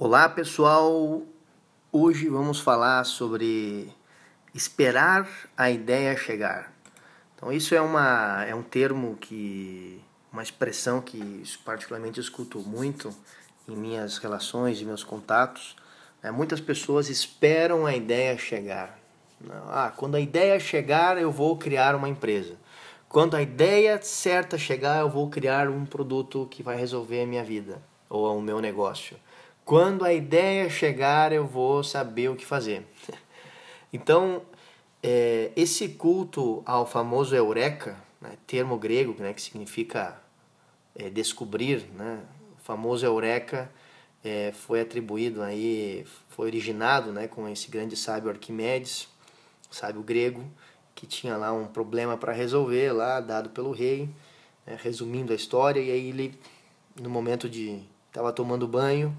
Olá pessoal, hoje vamos falar sobre esperar a ideia chegar. Então isso é uma é um termo que uma expressão que particularmente escuto muito em minhas relações e meus contatos. É, muitas pessoas esperam a ideia chegar. Ah, quando a ideia chegar eu vou criar uma empresa. Quando a ideia certa chegar eu vou criar um produto que vai resolver a minha vida ou o meu negócio. Quando a ideia chegar, eu vou saber o que fazer. Então, é, esse culto ao famoso eureka, né, termo grego né, que significa é, descobrir, né, o famoso eureka é, foi atribuído aí, foi originado né, com esse grande sábio Arquimedes, sábio grego, que tinha lá um problema para resolver lá, dado pelo rei, né, resumindo a história, e aí ele, no momento de estava tomando banho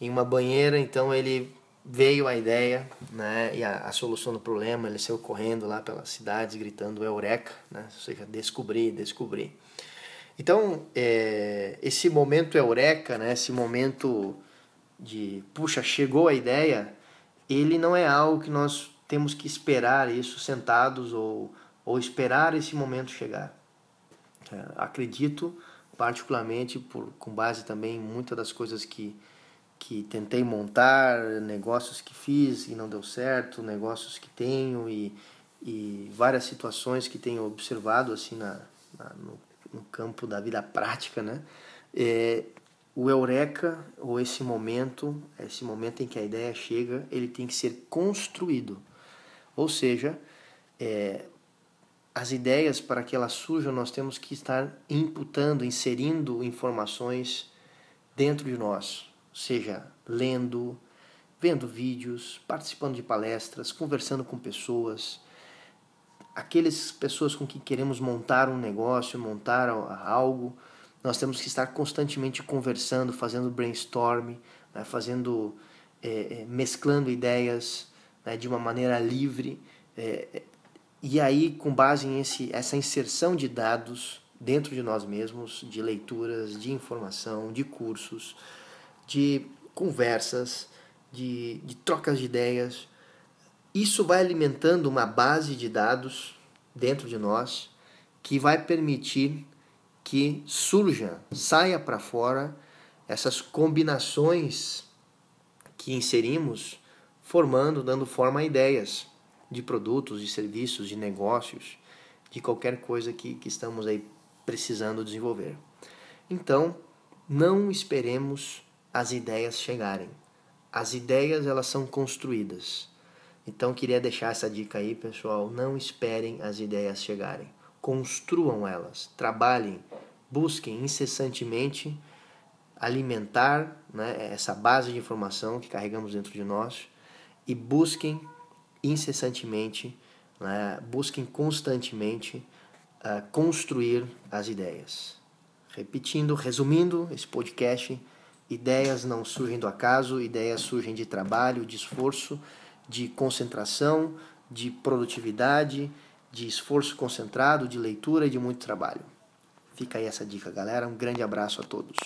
em uma banheira, então ele veio a ideia, né, e a, a, solução do problema, ele saiu correndo lá pelas cidades gritando eureka, né, ou seja, descobri, descobri. Então, é, esse momento eureka, né, esse momento de, puxa, chegou a ideia, ele não é algo que nós temos que esperar isso sentados ou, ou esperar esse momento chegar. É, acredito particularmente por, com base também em muitas das coisas que, que tentei montar, negócios que fiz e não deu certo, negócios que tenho e, e várias situações que tenho observado assim na, na no, no, campo da vida prática, né? É, o eureka ou esse momento, esse momento em que a ideia chega, ele tem que ser construído. Ou seja, é, as ideias, para que elas surjam, nós temos que estar imputando, inserindo informações dentro de nós, seja lendo, vendo vídeos, participando de palestras, conversando com pessoas, aquelas pessoas com quem queremos montar um negócio, montar algo, nós temos que estar constantemente conversando, fazendo brainstorm, né, fazendo, é, mesclando ideias né, de uma maneira livre, é, e aí, com base em esse, essa inserção de dados dentro de nós mesmos, de leituras, de informação, de cursos, de conversas, de, de trocas de ideias, isso vai alimentando uma base de dados dentro de nós que vai permitir que surja, saia para fora essas combinações que inserimos, formando, dando forma a ideias de produtos, de serviços, de negócios, de qualquer coisa que, que estamos aí precisando desenvolver. Então, não esperemos as ideias chegarem. As ideias elas são construídas. Então queria deixar essa dica aí, pessoal, não esperem as ideias chegarem. Construam elas, trabalhem, busquem incessantemente alimentar né, essa base de informação que carregamos dentro de nós e busquem incessantemente, né, busquem constantemente uh, construir as ideias. Repetindo, resumindo esse podcast, ideias não surgem do acaso, ideias surgem de trabalho, de esforço, de concentração, de produtividade, de esforço concentrado, de leitura e de muito trabalho. Fica aí essa dica, galera. Um grande abraço a todos.